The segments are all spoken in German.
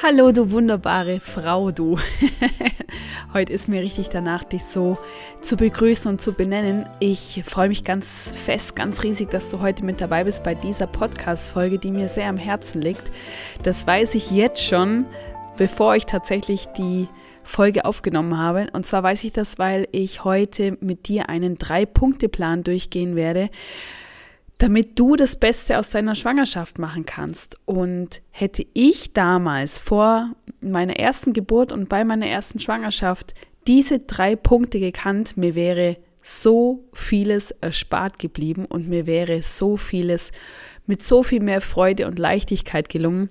Hallo, du wunderbare Frau, du. Heute ist mir richtig danach, dich so zu begrüßen und zu benennen. Ich freue mich ganz fest, ganz riesig, dass du heute mit dabei bist bei dieser Podcast-Folge, die mir sehr am Herzen liegt. Das weiß ich jetzt schon, bevor ich tatsächlich die Folge aufgenommen habe. Und zwar weiß ich das, weil ich heute mit dir einen Drei-Punkte-Plan durchgehen werde damit du das Beste aus deiner Schwangerschaft machen kannst. Und hätte ich damals vor meiner ersten Geburt und bei meiner ersten Schwangerschaft diese drei Punkte gekannt, mir wäre so vieles erspart geblieben und mir wäre so vieles mit so viel mehr Freude und Leichtigkeit gelungen.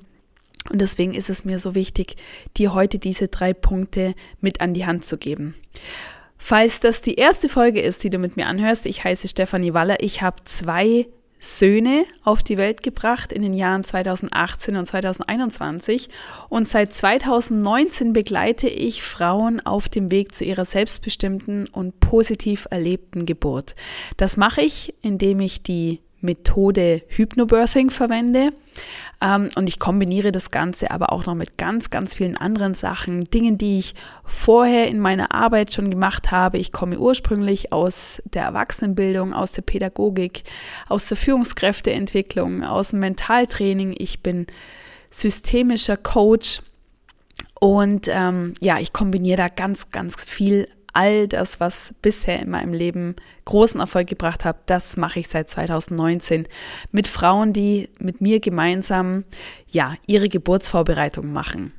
Und deswegen ist es mir so wichtig, dir heute diese drei Punkte mit an die Hand zu geben. Falls das die erste Folge ist, die du mit mir anhörst, ich heiße Stefanie Waller. Ich habe zwei Söhne auf die Welt gebracht in den Jahren 2018 und 2021 und seit 2019 begleite ich Frauen auf dem Weg zu ihrer selbstbestimmten und positiv erlebten Geburt. Das mache ich, indem ich die Methode Hypnobirthing verwende. Ähm, und ich kombiniere das Ganze aber auch noch mit ganz, ganz vielen anderen Sachen, Dingen, die ich vorher in meiner Arbeit schon gemacht habe. Ich komme ursprünglich aus der Erwachsenenbildung, aus der Pädagogik, aus der Führungskräfteentwicklung, aus dem Mentaltraining. Ich bin systemischer Coach. Und ähm, ja, ich kombiniere da ganz, ganz viel all das, was bisher in meinem Leben großen Erfolg gebracht hat, das mache ich seit 2019 mit Frauen, die mit mir gemeinsam ja ihre Geburtsvorbereitung machen.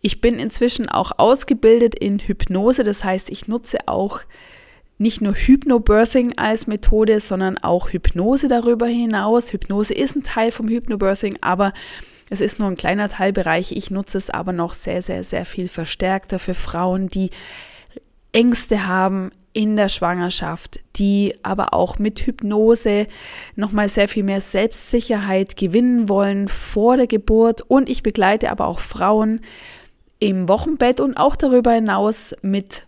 Ich bin inzwischen auch ausgebildet in Hypnose, das heißt, ich nutze auch nicht nur Hypnobirthing als Methode, sondern auch Hypnose darüber hinaus. Hypnose ist ein Teil vom Hypnobirthing, aber es ist nur ein kleiner Teilbereich. Ich nutze es aber noch sehr, sehr, sehr viel verstärkter für Frauen, die Ängste haben in der Schwangerschaft, die aber auch mit Hypnose nochmal sehr viel mehr Selbstsicherheit gewinnen wollen vor der Geburt. Und ich begleite aber auch Frauen im Wochenbett und auch darüber hinaus mit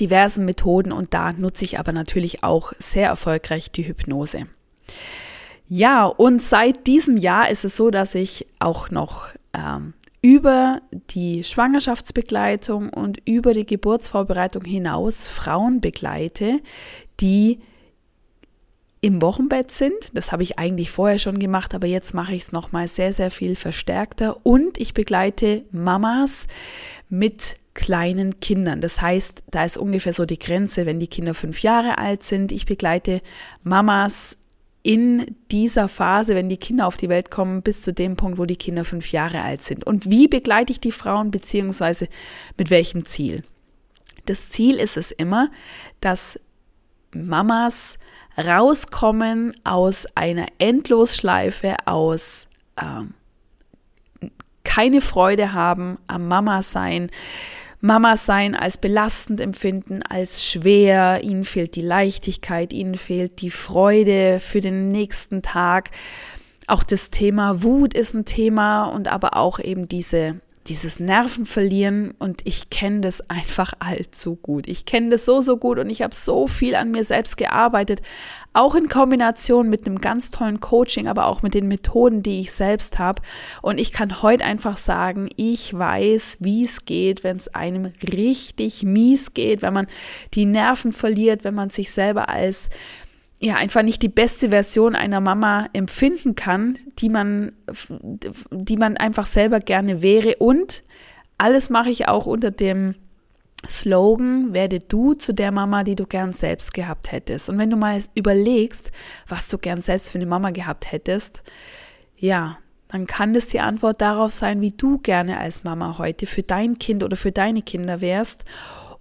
diversen Methoden. Und da nutze ich aber natürlich auch sehr erfolgreich die Hypnose. Ja, und seit diesem Jahr ist es so, dass ich auch noch ähm, über die Schwangerschaftsbegleitung und über die Geburtsvorbereitung hinaus Frauen begleite, die im Wochenbett sind. Das habe ich eigentlich vorher schon gemacht, aber jetzt mache ich es nochmal sehr, sehr viel verstärkter. Und ich begleite Mamas mit kleinen Kindern. Das heißt, da ist ungefähr so die Grenze, wenn die Kinder fünf Jahre alt sind. Ich begleite Mamas in dieser Phase, wenn die Kinder auf die Welt kommen, bis zu dem Punkt, wo die Kinder fünf Jahre alt sind. Und wie begleite ich die Frauen, beziehungsweise mit welchem Ziel? Das Ziel ist es immer, dass Mamas rauskommen aus einer Endlosschleife, aus ähm, keine Freude haben am Mama sein, Mama sein als belastend empfinden, als schwer, ihnen fehlt die Leichtigkeit, ihnen fehlt die Freude für den nächsten Tag. Auch das Thema Wut ist ein Thema und aber auch eben diese dieses Nerven verlieren und ich kenne das einfach allzu gut. Ich kenne das so, so gut und ich habe so viel an mir selbst gearbeitet, auch in Kombination mit einem ganz tollen Coaching, aber auch mit den Methoden, die ich selbst habe. Und ich kann heute einfach sagen, ich weiß, wie es geht, wenn es einem richtig mies geht, wenn man die Nerven verliert, wenn man sich selber als ja einfach nicht die beste Version einer Mama empfinden kann, die man, die man einfach selber gerne wäre. Und alles mache ich auch unter dem Slogan, werde du zu der Mama, die du gern selbst gehabt hättest. Und wenn du mal überlegst, was du gern selbst für eine Mama gehabt hättest, ja, dann kann das die Antwort darauf sein, wie du gerne als Mama heute für dein Kind oder für deine Kinder wärst.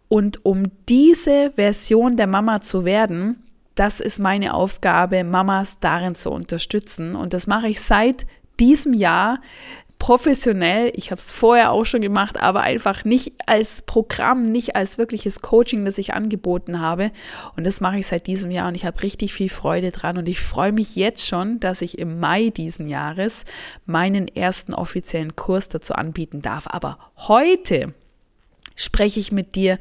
Und um diese Version der Mama zu werden, das ist meine Aufgabe, Mamas darin zu unterstützen. Und das mache ich seit diesem Jahr professionell. Ich habe es vorher auch schon gemacht, aber einfach nicht als Programm, nicht als wirkliches Coaching, das ich angeboten habe. Und das mache ich seit diesem Jahr und ich habe richtig viel Freude dran. Und ich freue mich jetzt schon, dass ich im Mai diesen Jahres meinen ersten offiziellen Kurs dazu anbieten darf. Aber heute spreche ich mit dir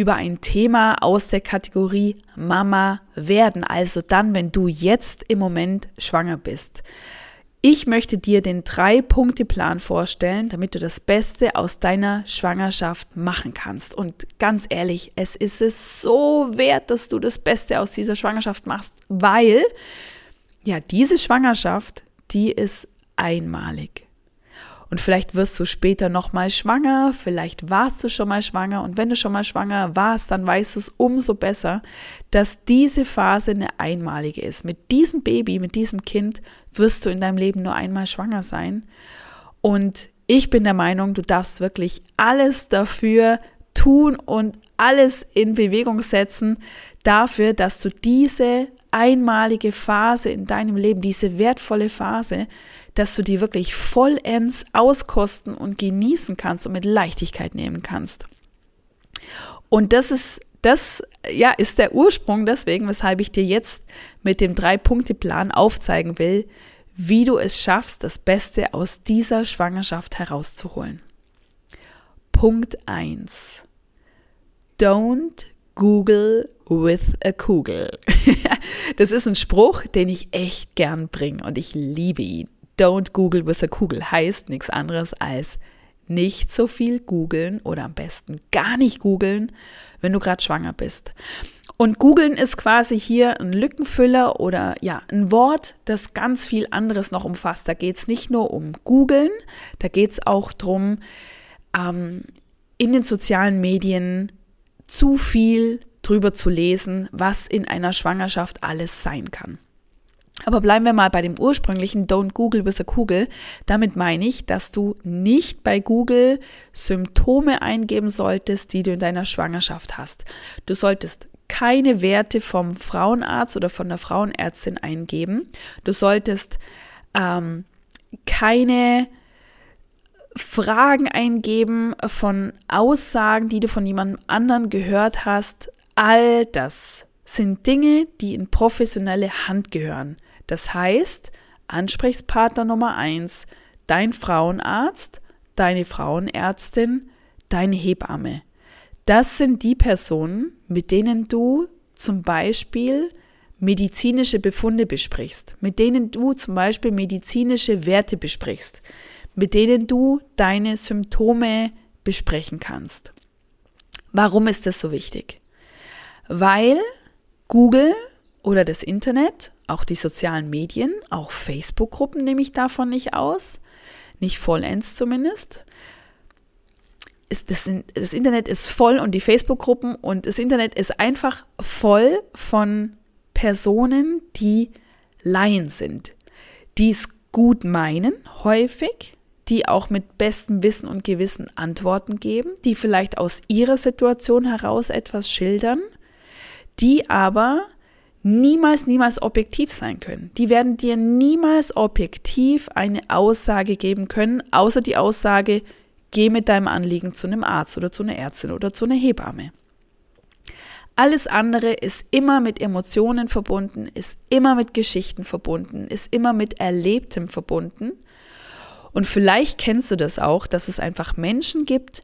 über ein Thema aus der Kategorie Mama werden, also dann, wenn du jetzt im Moment schwanger bist. Ich möchte dir den Drei-Punkte-Plan vorstellen, damit du das Beste aus deiner Schwangerschaft machen kannst. Und ganz ehrlich, es ist es so wert, dass du das Beste aus dieser Schwangerschaft machst, weil ja, diese Schwangerschaft, die ist einmalig. Und vielleicht wirst du später nochmal schwanger, vielleicht warst du schon mal schwanger und wenn du schon mal schwanger warst, dann weißt du es umso besser, dass diese Phase eine einmalige ist. Mit diesem Baby, mit diesem Kind wirst du in deinem Leben nur einmal schwanger sein. Und ich bin der Meinung, du darfst wirklich alles dafür tun und alles in Bewegung setzen dafür, dass du diese einmalige Phase in deinem Leben, diese wertvolle Phase, dass du die wirklich vollends auskosten und genießen kannst und mit Leichtigkeit nehmen kannst. Und das ist das ja ist der Ursprung deswegen, weshalb ich dir jetzt mit dem Drei-Punkte-Plan aufzeigen will, wie du es schaffst, das Beste aus dieser Schwangerschaft herauszuholen. Punkt 1. Don't Google with a Kugel. das ist ein Spruch, den ich echt gern bringe und ich liebe ihn. Don't Google with a Kugel heißt nichts anderes als nicht so viel googeln oder am besten gar nicht googeln, wenn du gerade schwanger bist. Und googeln ist quasi hier ein Lückenfüller oder ja, ein Wort, das ganz viel anderes noch umfasst. Da geht es nicht nur um googeln, da geht es auch darum, ähm, in den sozialen Medien zu viel drüber zu lesen, was in einer Schwangerschaft alles sein kann. Aber bleiben wir mal bei dem ursprünglichen Don't Google with a Kugel. Damit meine ich, dass du nicht bei Google Symptome eingeben solltest, die du in deiner Schwangerschaft hast. Du solltest keine Werte vom Frauenarzt oder von der Frauenärztin eingeben. Du solltest ähm, keine Fragen eingeben von Aussagen, die du von jemandem anderen gehört hast. All das sind Dinge, die in professionelle Hand gehören. Das heißt, Ansprechpartner Nummer eins, dein Frauenarzt, deine Frauenärztin, deine Hebamme. Das sind die Personen, mit denen du zum Beispiel medizinische Befunde besprichst, mit denen du zum Beispiel medizinische Werte besprichst mit denen du deine Symptome besprechen kannst. Warum ist das so wichtig? Weil Google oder das Internet, auch die sozialen Medien, auch Facebook-Gruppen nehme ich davon nicht aus, nicht vollends zumindest. Das, das Internet ist voll und die Facebook-Gruppen und das Internet ist einfach voll von Personen, die Laien sind, die es gut meinen, häufig, die auch mit bestem Wissen und Gewissen Antworten geben, die vielleicht aus ihrer Situation heraus etwas schildern, die aber niemals, niemals objektiv sein können. Die werden dir niemals objektiv eine Aussage geben können, außer die Aussage, geh mit deinem Anliegen zu einem Arzt oder zu einer Ärztin oder zu einer Hebamme. Alles andere ist immer mit Emotionen verbunden, ist immer mit Geschichten verbunden, ist immer mit Erlebtem verbunden. Und vielleicht kennst du das auch, dass es einfach Menschen gibt,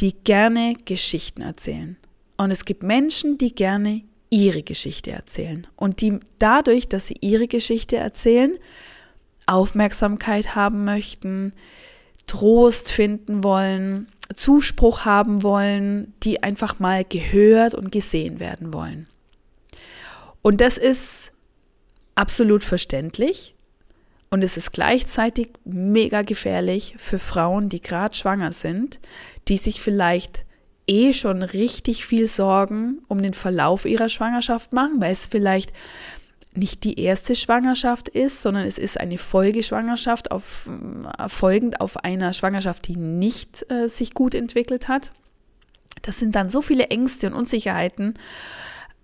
die gerne Geschichten erzählen. Und es gibt Menschen, die gerne ihre Geschichte erzählen. Und die dadurch, dass sie ihre Geschichte erzählen, Aufmerksamkeit haben möchten, Trost finden wollen, Zuspruch haben wollen, die einfach mal gehört und gesehen werden wollen. Und das ist absolut verständlich und es ist gleichzeitig mega gefährlich für Frauen, die gerade schwanger sind, die sich vielleicht eh schon richtig viel Sorgen um den Verlauf ihrer Schwangerschaft machen, weil es vielleicht nicht die erste Schwangerschaft ist, sondern es ist eine Folgeschwangerschaft auf, folgend auf einer Schwangerschaft, die nicht äh, sich gut entwickelt hat. Das sind dann so viele Ängste und Unsicherheiten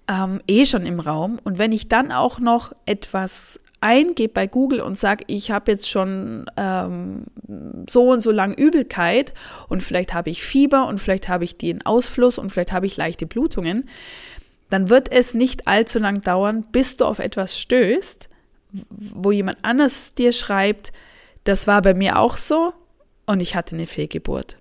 ähm, eh schon im Raum. Und wenn ich dann auch noch etwas eingebe bei Google und sage, ich habe jetzt schon ähm, so und so lang Übelkeit und vielleicht habe ich Fieber und vielleicht habe ich den Ausfluss und vielleicht habe ich leichte Blutungen, dann wird es nicht allzu lang dauern, bis du auf etwas stößt, wo jemand anders dir schreibt, das war bei mir auch so und ich hatte eine Fehlgeburt.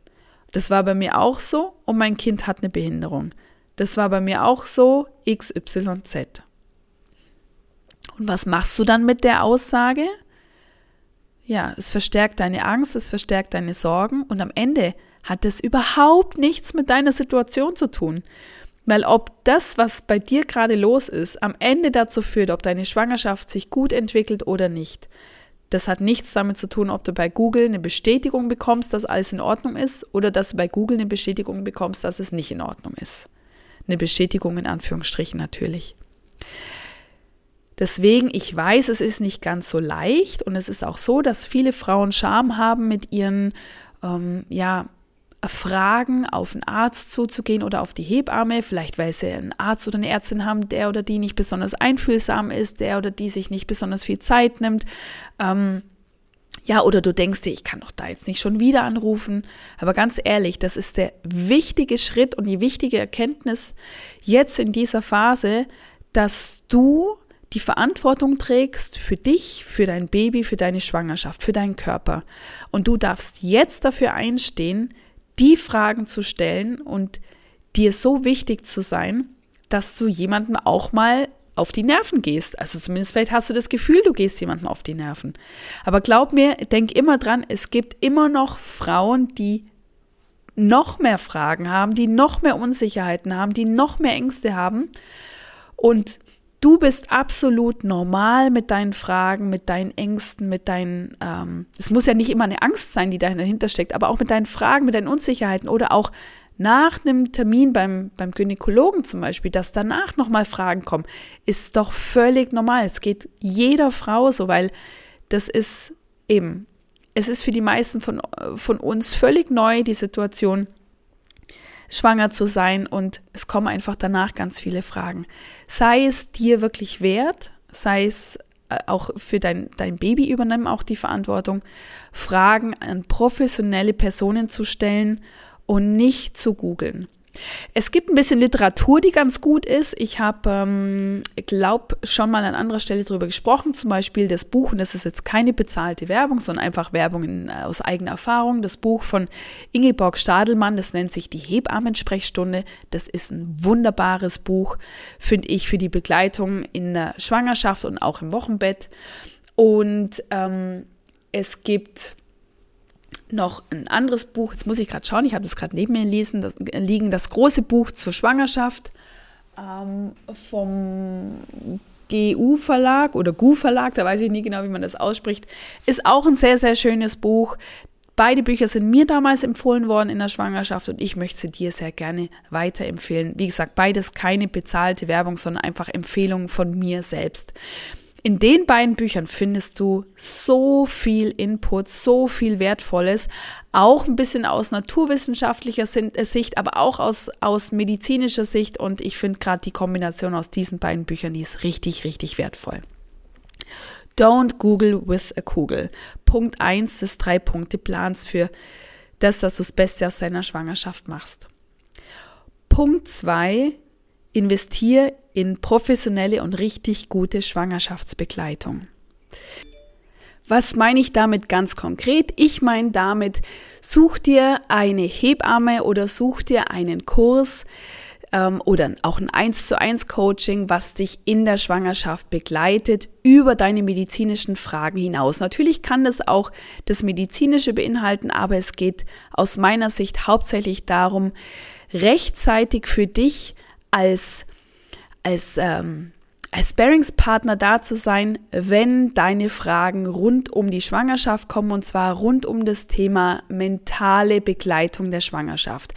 Das war bei mir auch so und mein Kind hat eine Behinderung. Das war bei mir auch so XYZ. Und was machst du dann mit der Aussage? ja, es verstärkt deine Angst, es verstärkt deine Sorgen und am Ende hat es überhaupt nichts mit deiner Situation zu tun. Weil ob das, was bei dir gerade los ist, am Ende dazu führt, ob deine Schwangerschaft sich gut entwickelt oder nicht, das hat nichts damit zu tun, ob du bei Google eine Bestätigung bekommst, dass alles in Ordnung ist, oder dass du bei Google eine Bestätigung bekommst, dass es nicht in Ordnung ist. Eine Bestätigung in Anführungsstrichen natürlich. Deswegen, ich weiß, es ist nicht ganz so leicht und es ist auch so, dass viele Frauen Scham haben, mit ihren ähm, ja, Fragen auf einen Arzt zuzugehen oder auf die Hebamme, vielleicht weil sie einen Arzt oder eine Ärztin haben, der oder die nicht besonders einfühlsam ist, der oder die sich nicht besonders viel Zeit nimmt. Ähm, ja, oder du denkst dir, ich kann doch da jetzt nicht schon wieder anrufen. Aber ganz ehrlich, das ist der wichtige Schritt und die wichtige Erkenntnis jetzt in dieser Phase, dass du die Verantwortung trägst für dich, für dein Baby, für deine Schwangerschaft, für deinen Körper. Und du darfst jetzt dafür einstehen, die Fragen zu stellen und dir so wichtig zu sein, dass du jemandem auch mal auf die Nerven gehst. Also zumindest vielleicht hast du das Gefühl, du gehst jemandem auf die Nerven. Aber glaub mir, denk immer dran, es gibt immer noch Frauen, die noch mehr Fragen haben, die noch mehr Unsicherheiten haben, die noch mehr Ängste haben. Und Du bist absolut normal mit deinen Fragen, mit deinen Ängsten, mit deinen, ähm, es muss ja nicht immer eine Angst sein, die dahinter steckt, aber auch mit deinen Fragen, mit deinen Unsicherheiten oder auch nach einem Termin beim, beim Gynäkologen zum Beispiel, dass danach nochmal Fragen kommen, ist doch völlig normal. Es geht jeder Frau so, weil das ist eben, es ist für die meisten von, von uns völlig neu, die Situation, schwanger zu sein und es kommen einfach danach ganz viele Fragen. Sei es dir wirklich wert, sei es äh, auch für dein, dein Baby übernehmen auch die Verantwortung, Fragen an professionelle Personen zu stellen und nicht zu googeln. Es gibt ein bisschen Literatur, die ganz gut ist. Ich habe, ähm, glaube, schon mal an anderer Stelle darüber gesprochen, zum Beispiel das Buch, und das ist jetzt keine bezahlte Werbung, sondern einfach Werbung in, äh, aus eigener Erfahrung. Das Buch von Ingeborg Stadelmann, das nennt sich Die Hebammensprechstunde. Das ist ein wunderbares Buch, finde ich, für die Begleitung in der Schwangerschaft und auch im Wochenbett. Und ähm, es gibt noch ein anderes Buch, jetzt muss ich gerade schauen, ich habe das gerade neben mir lesen, das, liegen, das große Buch zur Schwangerschaft ähm, vom GU Verlag oder GU Verlag, da weiß ich nie genau, wie man das ausspricht, ist auch ein sehr, sehr schönes Buch. Beide Bücher sind mir damals empfohlen worden in der Schwangerschaft und ich möchte sie dir sehr gerne weiterempfehlen. Wie gesagt, beides keine bezahlte Werbung, sondern einfach Empfehlungen von mir selbst. In den beiden Büchern findest du so viel Input, so viel Wertvolles, auch ein bisschen aus naturwissenschaftlicher äh, Sicht, aber auch aus, aus medizinischer Sicht. Und ich finde gerade die Kombination aus diesen beiden Büchern, die ist richtig, richtig wertvoll. Don't Google with a Kugel. Punkt 1 des Drei-Punkte-Plans für das, dass du das Beste aus deiner Schwangerschaft machst. Punkt 2 investier in professionelle und richtig gute Schwangerschaftsbegleitung. Was meine ich damit ganz konkret? Ich meine damit, such dir eine Hebamme oder such dir einen Kurs ähm, oder auch ein 1 zu 1 Coaching, was dich in der Schwangerschaft begleitet, über deine medizinischen Fragen hinaus. Natürlich kann das auch das Medizinische beinhalten, aber es geht aus meiner Sicht hauptsächlich darum, rechtzeitig für dich als, als, ähm, als Sparingspartner da zu sein, wenn deine Fragen rund um die Schwangerschaft kommen und zwar rund um das Thema mentale Begleitung der Schwangerschaft.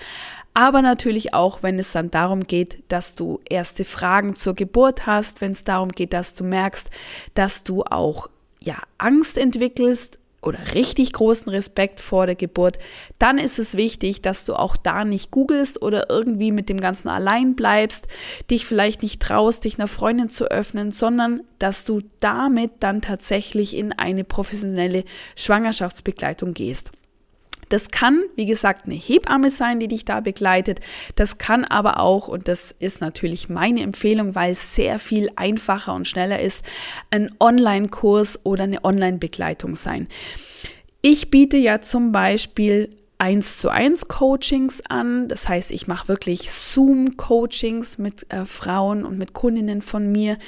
Aber natürlich auch, wenn es dann darum geht, dass du erste Fragen zur Geburt hast, wenn es darum geht, dass du merkst, dass du auch ja Angst entwickelst oder richtig großen Respekt vor der Geburt, dann ist es wichtig, dass du auch da nicht googelst oder irgendwie mit dem Ganzen allein bleibst, dich vielleicht nicht traust, dich einer Freundin zu öffnen, sondern dass du damit dann tatsächlich in eine professionelle Schwangerschaftsbegleitung gehst. Das kann, wie gesagt, eine Hebamme sein, die dich da begleitet. Das kann aber auch, und das ist natürlich meine Empfehlung, weil es sehr viel einfacher und schneller ist, ein Online-Kurs oder eine Online-Begleitung sein. Ich biete ja zum Beispiel eins zu eins Coachings an. Das heißt, ich mache wirklich Zoom-Coachings mit äh, Frauen und mit Kundinnen von mir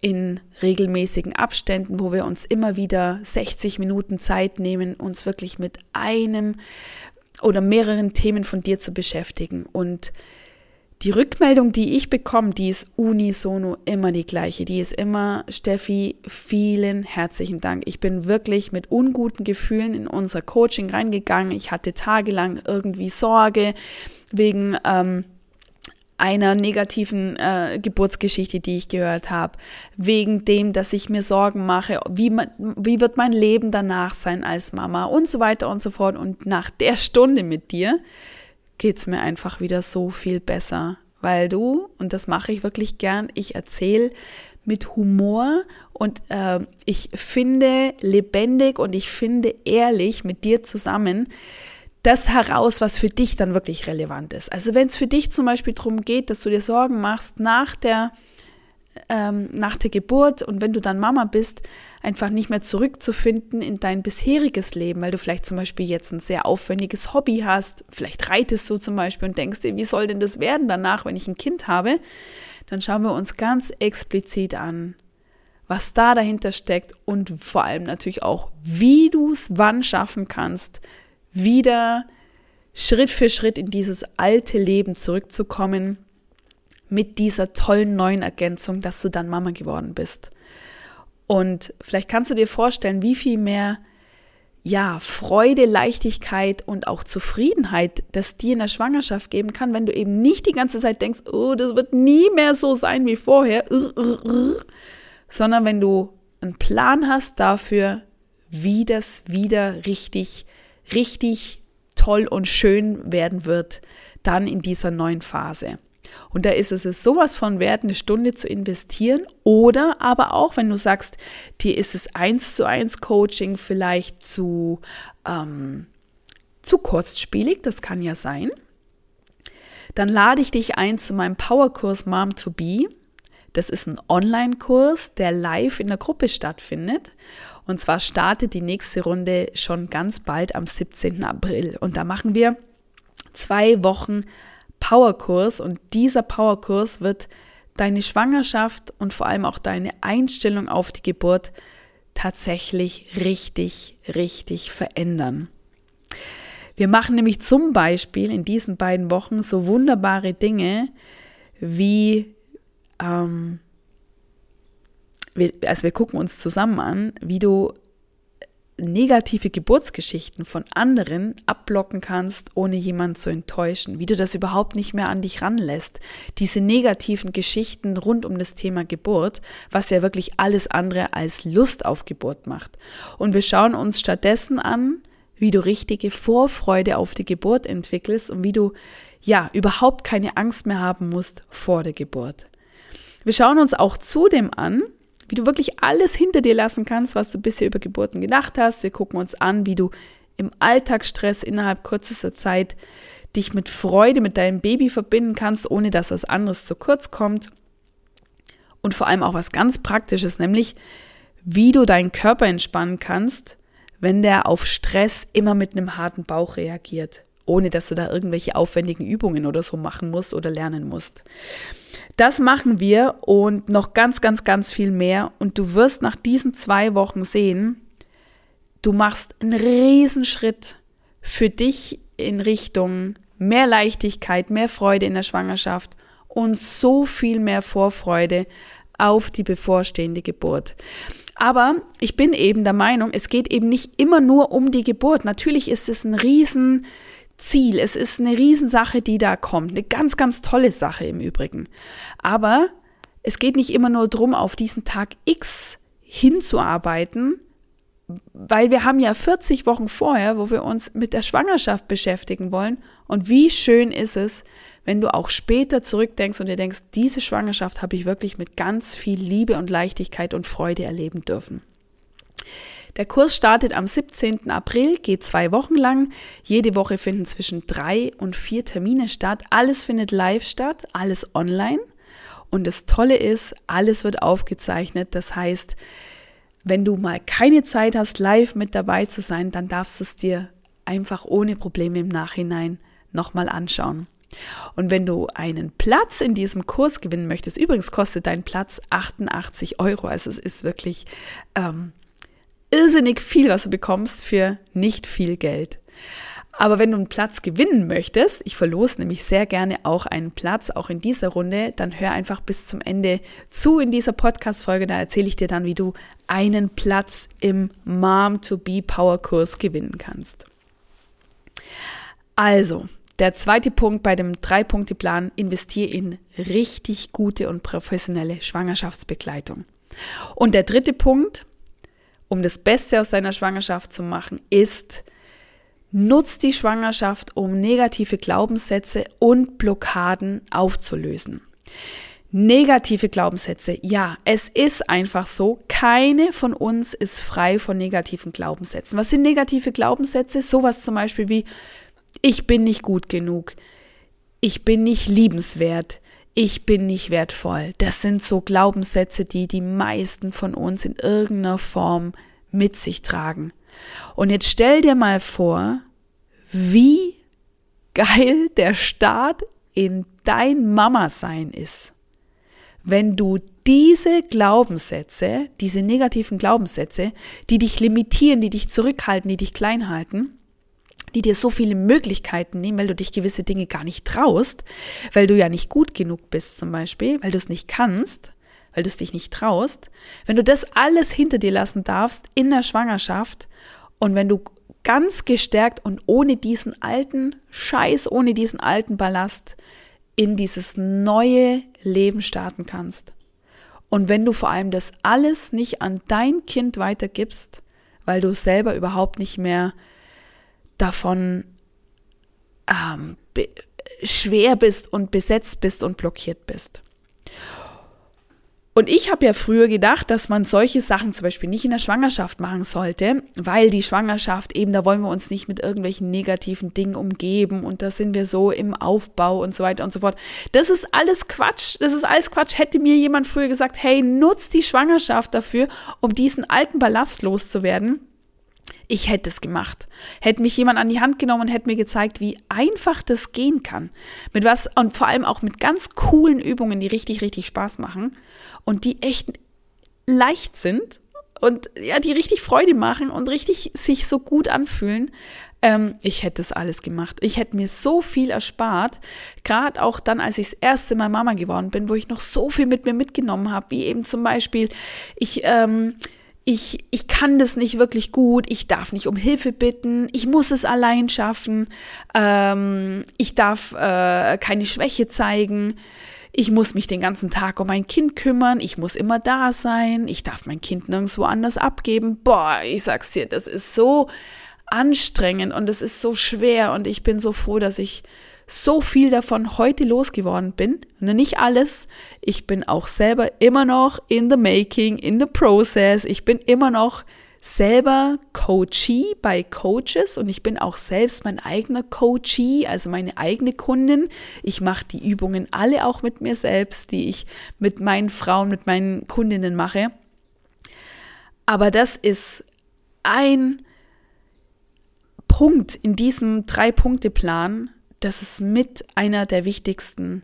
in regelmäßigen Abständen, wo wir uns immer wieder 60 Minuten Zeit nehmen, uns wirklich mit einem oder mehreren Themen von dir zu beschäftigen. Und die Rückmeldung, die ich bekomme, die ist unisono immer die gleiche. Die ist immer, Steffi, vielen herzlichen Dank. Ich bin wirklich mit unguten Gefühlen in unser Coaching reingegangen. Ich hatte tagelang irgendwie Sorge wegen ähm, einer negativen äh, Geburtsgeschichte, die ich gehört habe, wegen dem, dass ich mir Sorgen mache, wie, wie wird mein Leben danach sein als Mama und so weiter und so fort. Und nach der Stunde mit dir geht es mir einfach wieder so viel besser, weil du, und das mache ich wirklich gern, ich erzähle mit Humor und äh, ich finde lebendig und ich finde ehrlich mit dir zusammen das heraus, was für dich dann wirklich relevant ist. Also wenn es für dich zum Beispiel darum geht, dass du dir Sorgen machst nach der ähm, nach der Geburt und wenn du dann Mama bist, einfach nicht mehr zurückzufinden in dein bisheriges Leben, weil du vielleicht zum Beispiel jetzt ein sehr aufwendiges Hobby hast, vielleicht reitest du zum Beispiel und denkst dir, wie soll denn das werden danach, wenn ich ein Kind habe, dann schauen wir uns ganz explizit an, was da dahinter steckt und vor allem natürlich auch, wie du es wann schaffen kannst, wieder Schritt für Schritt in dieses alte Leben zurückzukommen mit dieser tollen neuen Ergänzung, dass du dann Mama geworden bist. Und vielleicht kannst du dir vorstellen, wie viel mehr ja, Freude, Leichtigkeit und auch Zufriedenheit, das dir in der Schwangerschaft geben kann, wenn du eben nicht die ganze Zeit denkst, oh, das wird nie mehr so sein wie vorher, sondern wenn du einen Plan hast dafür, wie das wieder richtig, richtig toll und schön werden wird, dann in dieser neuen Phase. Und da ist es sowas von wert, eine Stunde zu investieren. Oder aber auch, wenn du sagst, dir ist es eins zu eins Coaching vielleicht zu, ähm, zu kurzspielig, das kann ja sein. Dann lade ich dich ein zu meinem Powerkurs Mom to Be. Das ist ein Online-Kurs, der live in der Gruppe stattfindet. Und zwar startet die nächste Runde schon ganz bald am 17. April. Und da machen wir zwei Wochen Powerkurs und dieser Powerkurs wird deine Schwangerschaft und vor allem auch deine Einstellung auf die Geburt tatsächlich richtig, richtig verändern. Wir machen nämlich zum Beispiel in diesen beiden Wochen so wunderbare Dinge wie, ähm, wir, also wir gucken uns zusammen an, wie du negative Geburtsgeschichten von anderen abblocken kannst, ohne jemanden zu enttäuschen, wie du das überhaupt nicht mehr an dich ranlässt. Diese negativen Geschichten rund um das Thema Geburt, was ja wirklich alles andere als Lust auf Geburt macht. Und wir schauen uns stattdessen an, wie du richtige Vorfreude auf die Geburt entwickelst und wie du ja überhaupt keine Angst mehr haben musst vor der Geburt. Wir schauen uns auch zudem an, wie du wirklich alles hinter dir lassen kannst, was du bisher über Geburten gedacht hast. Wir gucken uns an, wie du im Alltagsstress innerhalb kürzester Zeit dich mit Freude mit deinem Baby verbinden kannst, ohne dass was anderes zu kurz kommt. Und vor allem auch was ganz Praktisches, nämlich wie du deinen Körper entspannen kannst, wenn der auf Stress immer mit einem harten Bauch reagiert, ohne dass du da irgendwelche aufwendigen Übungen oder so machen musst oder lernen musst. Das machen wir und noch ganz, ganz, ganz viel mehr. Und du wirst nach diesen zwei Wochen sehen, du machst einen Riesenschritt für dich in Richtung mehr Leichtigkeit, mehr Freude in der Schwangerschaft und so viel mehr Vorfreude auf die bevorstehende Geburt. Aber ich bin eben der Meinung, es geht eben nicht immer nur um die Geburt. Natürlich ist es ein riesen Ziel. Es ist eine Riesensache, die da kommt. Eine ganz, ganz tolle Sache im Übrigen. Aber es geht nicht immer nur darum, auf diesen Tag X hinzuarbeiten, weil wir haben ja 40 Wochen vorher, wo wir uns mit der Schwangerschaft beschäftigen wollen. Und wie schön ist es, wenn du auch später zurückdenkst und dir denkst, diese Schwangerschaft habe ich wirklich mit ganz viel Liebe und Leichtigkeit und Freude erleben dürfen. Der Kurs startet am 17. April, geht zwei Wochen lang. Jede Woche finden zwischen drei und vier Termine statt. Alles findet live statt, alles online. Und das Tolle ist, alles wird aufgezeichnet. Das heißt, wenn du mal keine Zeit hast, live mit dabei zu sein, dann darfst du es dir einfach ohne Probleme im Nachhinein nochmal anschauen. Und wenn du einen Platz in diesem Kurs gewinnen möchtest, übrigens kostet dein Platz 88 Euro, also es ist wirklich ähm, irrsinnig viel, was du bekommst für nicht viel Geld. Aber wenn du einen Platz gewinnen möchtest, ich verlose nämlich sehr gerne auch einen Platz, auch in dieser Runde, dann hör einfach bis zum Ende zu in dieser Podcast-Folge. Da erzähle ich dir dann, wie du einen Platz im Mom-to-Be-Power-Kurs gewinnen kannst. Also, der zweite Punkt bei dem Drei-Punkte-Plan, investiere in richtig gute und professionelle Schwangerschaftsbegleitung. Und der dritte Punkt, um das Beste aus deiner Schwangerschaft zu machen, ist, nutzt die Schwangerschaft, um negative Glaubenssätze und Blockaden aufzulösen. Negative Glaubenssätze. Ja, es ist einfach so. Keine von uns ist frei von negativen Glaubenssätzen. Was sind negative Glaubenssätze? Sowas zum Beispiel wie, ich bin nicht gut genug. Ich bin nicht liebenswert. Ich bin nicht wertvoll. Das sind so Glaubenssätze, die die meisten von uns in irgendeiner Form mit sich tragen. Und jetzt stell dir mal vor, wie geil der Start in dein Mama-Sein ist. Wenn du diese Glaubenssätze, diese negativen Glaubenssätze, die dich limitieren, die dich zurückhalten, die dich klein halten, die dir so viele Möglichkeiten nehmen, weil du dich gewisse Dinge gar nicht traust, weil du ja nicht gut genug bist zum Beispiel, weil du es nicht kannst, weil du es dich nicht traust, wenn du das alles hinter dir lassen darfst in der Schwangerschaft und wenn du ganz gestärkt und ohne diesen alten Scheiß, ohne diesen alten Ballast in dieses neue Leben starten kannst. Und wenn du vor allem das alles nicht an dein Kind weitergibst, weil du selber überhaupt nicht mehr davon ähm, schwer bist und besetzt bist und blockiert bist. Und ich habe ja früher gedacht, dass man solche Sachen zum Beispiel nicht in der Schwangerschaft machen sollte, weil die Schwangerschaft eben, da wollen wir uns nicht mit irgendwelchen negativen Dingen umgeben und da sind wir so im Aufbau und so weiter und so fort. Das ist alles Quatsch. Das ist alles Quatsch. Hätte mir jemand früher gesagt, hey, nutz die Schwangerschaft dafür, um diesen alten Ballast loszuwerden, ich hätte es gemacht. Hätte mich jemand an die Hand genommen und hätte mir gezeigt, wie einfach das gehen kann. Mit was und vor allem auch mit ganz coolen Übungen, die richtig, richtig Spaß machen und die echt leicht sind und ja, die richtig Freude machen und richtig sich so gut anfühlen. Ähm, ich hätte das alles gemacht. Ich hätte mir so viel erspart, gerade auch dann, als ich das erste Mal Mama geworden bin, wo ich noch so viel mit mir mitgenommen habe, wie eben zum Beispiel, ich ähm, ich, ich kann das nicht wirklich gut, ich darf nicht um Hilfe bitten, ich muss es allein schaffen, ähm, ich darf äh, keine Schwäche zeigen, ich muss mich den ganzen Tag um mein Kind kümmern, ich muss immer da sein, ich darf mein Kind nirgendwo anders abgeben. Boah, ich sag's dir, das ist so anstrengend und es ist so schwer und ich bin so froh, dass ich so viel davon heute losgeworden bin. Und nicht alles. Ich bin auch selber immer noch in the making, in the process. Ich bin immer noch selber Coachee bei Coaches und ich bin auch selbst mein eigener Coachee, also meine eigene Kundin. Ich mache die Übungen alle auch mit mir selbst, die ich mit meinen Frauen, mit meinen Kundinnen mache. Aber das ist ein Punkt in diesem Drei-Punkte-Plan, das ist mit einer der wichtigsten,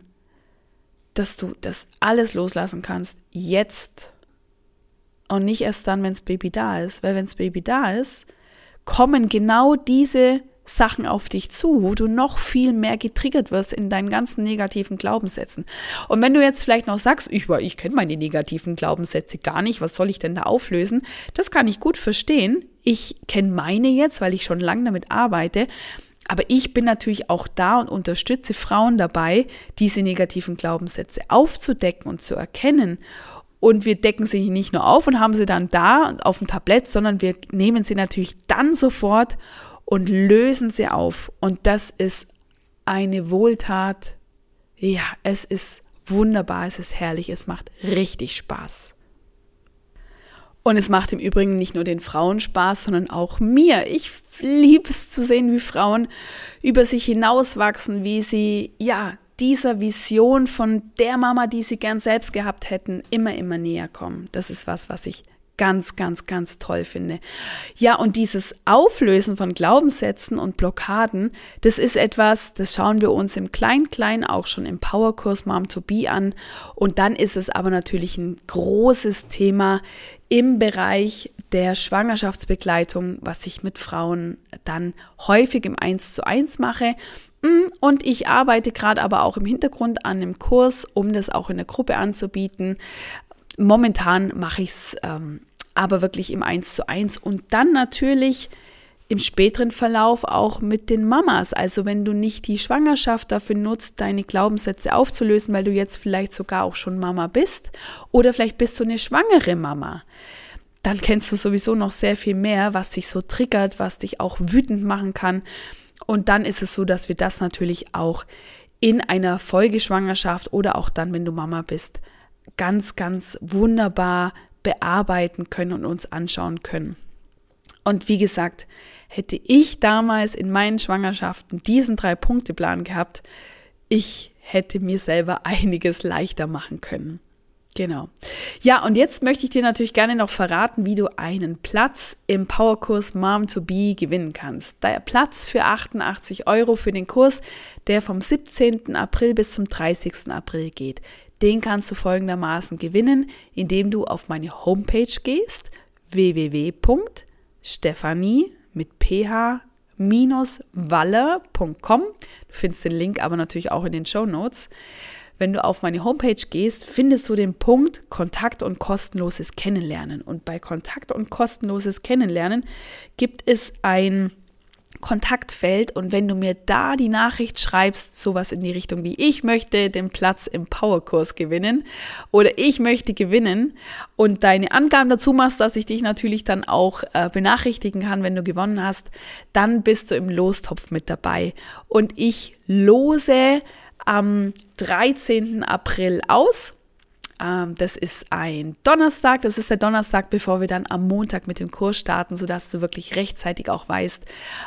dass du das alles loslassen kannst, jetzt und nicht erst dann, wenn das Baby da ist. Weil wenn das Baby da ist, kommen genau diese Sachen auf dich zu, wo du noch viel mehr getriggert wirst in deinen ganzen negativen Glaubenssätzen. Und wenn du jetzt vielleicht noch sagst, ich, ich kenne meine negativen Glaubenssätze gar nicht, was soll ich denn da auflösen? Das kann ich gut verstehen. Ich kenne meine jetzt, weil ich schon lange damit arbeite. Aber ich bin natürlich auch da und unterstütze Frauen dabei, diese negativen Glaubenssätze aufzudecken und zu erkennen. Und wir decken sie nicht nur auf und haben sie dann da auf dem Tablett, sondern wir nehmen sie natürlich dann sofort und lösen sie auf. Und das ist eine Wohltat. Ja, es ist wunderbar, es ist herrlich, es macht richtig Spaß. Und es macht im Übrigen nicht nur den Frauen Spaß, sondern auch mir. Ich liebe es zu sehen, wie Frauen über sich hinauswachsen, wie sie, ja, dieser Vision von der Mama, die sie gern selbst gehabt hätten, immer, immer näher kommen. Das ist was, was ich ganz, ganz, ganz toll finde. Ja, und dieses Auflösen von Glaubenssätzen und Blockaden, das ist etwas, das schauen wir uns im Klein-Klein auch schon im Powerkurs Mom to Be an. Und dann ist es aber natürlich ein großes Thema im Bereich der Schwangerschaftsbegleitung, was ich mit Frauen dann häufig im 1 zu 1 mache. Mm, und ich arbeite gerade aber auch im Hintergrund an einem Kurs, um das auch in der Gruppe anzubieten. Momentan mache ich es ähm, aber wirklich im 1 zu 1 und dann natürlich im späteren Verlauf auch mit den Mamas. Also wenn du nicht die Schwangerschaft dafür nutzt, deine Glaubenssätze aufzulösen, weil du jetzt vielleicht sogar auch schon Mama bist oder vielleicht bist du eine schwangere Mama, dann kennst du sowieso noch sehr viel mehr, was dich so triggert, was dich auch wütend machen kann. Und dann ist es so, dass wir das natürlich auch in einer Folgeschwangerschaft oder auch dann, wenn du Mama bist, ganz, ganz wunderbar bearbeiten können und uns anschauen können. Und wie gesagt, hätte ich damals in meinen Schwangerschaften diesen Drei-Punkte-Plan gehabt, ich hätte mir selber einiges leichter machen können. Genau. Ja, und jetzt möchte ich dir natürlich gerne noch verraten, wie du einen Platz im Powerkurs Mom to Be gewinnen kannst. Der Platz für 88 Euro für den Kurs, der vom 17. April bis zum 30. April geht. Den kannst du folgendermaßen gewinnen, indem du auf meine Homepage gehst, www.stephanie mit ph waller.com. Du findest den Link aber natürlich auch in den Show Notes. Wenn du auf meine Homepage gehst, findest du den Punkt Kontakt und kostenloses Kennenlernen. Und bei Kontakt und kostenloses Kennenlernen gibt es ein Kontaktfeld und wenn du mir da die Nachricht schreibst, sowas in die Richtung wie ich möchte den Platz im Powerkurs gewinnen oder ich möchte gewinnen und deine Angaben dazu machst, dass ich dich natürlich dann auch äh, benachrichtigen kann, wenn du gewonnen hast, dann bist du im Lostopf mit dabei und ich lose am 13. April aus das ist ein Donnerstag. Das ist der Donnerstag, bevor wir dann am Montag mit dem Kurs starten, sodass du wirklich rechtzeitig auch weißt,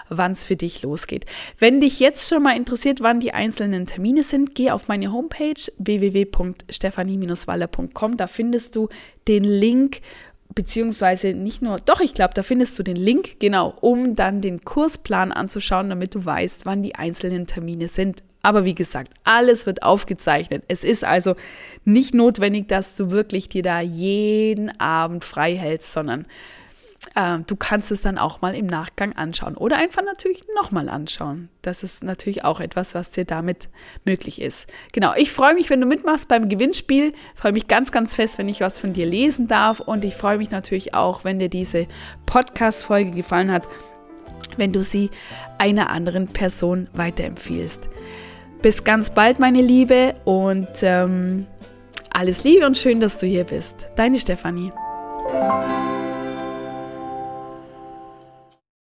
wann es für dich losgeht. Wenn dich jetzt schon mal interessiert, wann die einzelnen Termine sind, geh auf meine Homepage www.stephanie-waller.com. Da findest du den Link beziehungsweise nicht nur, doch, ich glaube, da findest du den Link, genau, um dann den Kursplan anzuschauen, damit du weißt, wann die einzelnen Termine sind. Aber wie gesagt, alles wird aufgezeichnet. Es ist also nicht notwendig, dass du wirklich dir da jeden Abend frei hältst, sondern äh, du kannst es dann auch mal im Nachgang anschauen oder einfach natürlich nochmal anschauen. Das ist natürlich auch etwas, was dir damit möglich ist. Genau, ich freue mich, wenn du mitmachst beim Gewinnspiel. Ich freue mich ganz, ganz fest, wenn ich was von dir lesen darf. Und ich freue mich natürlich auch, wenn dir diese Podcast-Folge gefallen hat, wenn du sie einer anderen Person weiterempfiehlst. Bis ganz bald, meine Liebe, und ähm, alles Liebe und schön, dass du hier bist. Deine Stefanie.